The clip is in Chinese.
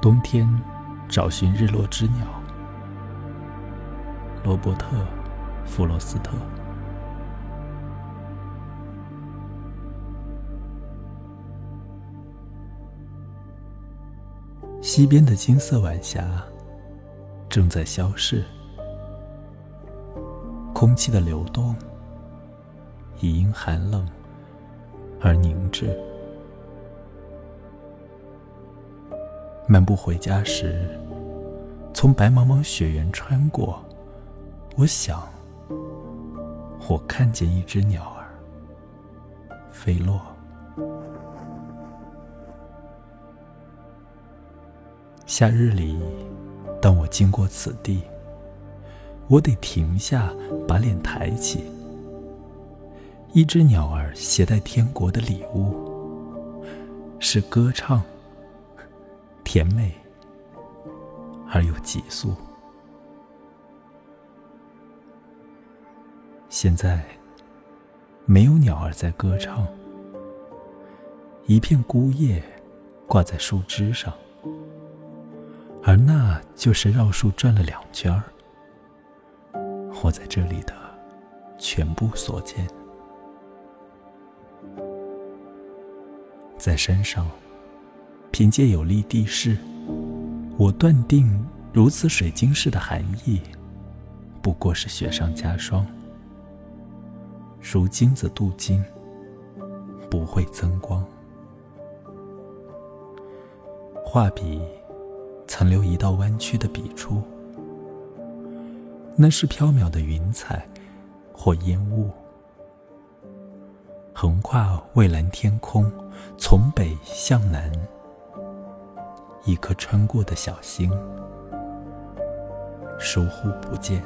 冬天，找寻日落之鸟。罗伯特·弗罗斯特。西边的金色晚霞正在消逝，空气的流动已因寒冷而凝滞。漫步回家时，从白茫茫雪原穿过，我想，我看见一只鸟儿飞落。夏日里，当我经过此地，我得停下，把脸抬起。一只鸟儿携带天国的礼物，是歌唱。甜美而又急速。现在没有鸟儿在歌唱，一片孤叶挂在树枝上，而那就是绕树转了两圈儿。我在这里的全部所见，在山上。凭借有利地势，我断定如此水晶式的含义，不过是雪上加霜。如金子镀金，不会增光。画笔曾留一道弯曲的笔触，那是飘渺的云彩或烟雾，横跨蔚蓝天空，从北向南。一颗穿过的小星，疏忽不见。